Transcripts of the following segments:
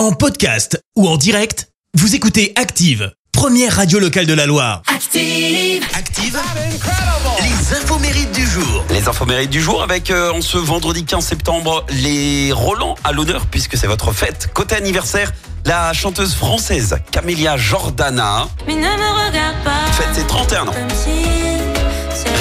En podcast ou en direct, vous écoutez Active, première radio locale de la Loire. Active. Active, les infos mérites du jour. Les infos mérites du jour avec euh, en ce vendredi 15 septembre les Roland à l'honneur puisque c'est votre fête. Côté anniversaire, la chanteuse française Camélia Jordana Mais ne me regarde pas. fête ses 31 ans. Comme si c'est-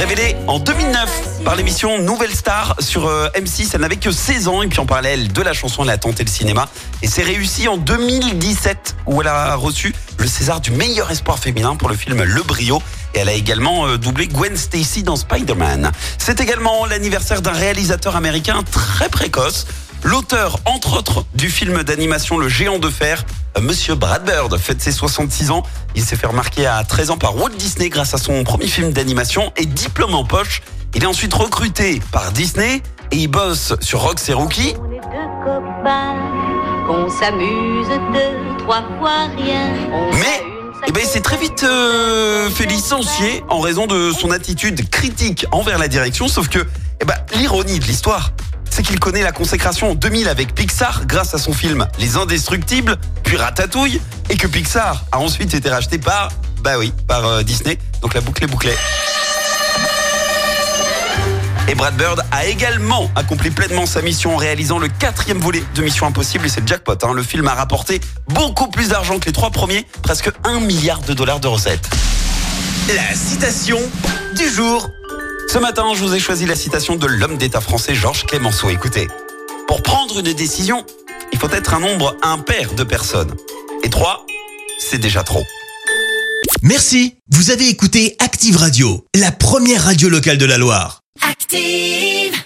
Révélée en 2009 par l'émission Nouvelle Star sur euh, M6, elle n'avait que 16 ans et puis en parallèle de la chanson, elle a tenté le cinéma. Et c'est réussi en 2017 où elle a reçu le César du meilleur espoir féminin pour le film Le Brio. Et elle a également euh, doublé Gwen Stacy dans Spider-Man. C'est également l'anniversaire d'un réalisateur américain très précoce, l'auteur entre autres du film d'animation Le Géant de Fer, Monsieur Brad Bird fête ses 66 ans. Il s'est fait remarquer à 13 ans par Walt Disney grâce à son premier film d'animation et diplôme en poche. Il est ensuite recruté par Disney et il bosse sur Rox et Rookie. On est deux copains, qu'on s'amuse deux, trois fois rien. On Mais, a une eh ben, il s'est très vite euh, fait licencier en raison de son attitude critique envers la direction. Sauf que, eh ben, l'ironie de l'histoire, qu'il connaît la consécration en 2000 avec Pixar grâce à son film Les Indestructibles, puis Ratatouille, et que Pixar a ensuite été racheté par, bah oui, par euh, Disney. Donc la boucle est bouclée. Et Brad Bird a également accompli pleinement sa mission en réalisant le quatrième volet de Mission Impossible et c'est le jackpot. hein. Le film a rapporté beaucoup plus d'argent que les trois premiers, presque un milliard de dollars de recettes. La citation du jour. Ce matin, je vous ai choisi la citation de l'homme d'État français Georges Clémenceau. Écoutez, pour prendre une décision, il faut être un nombre impair de personnes. Et trois, c'est déjà trop. Merci, vous avez écouté Active Radio, la première radio locale de la Loire. Active.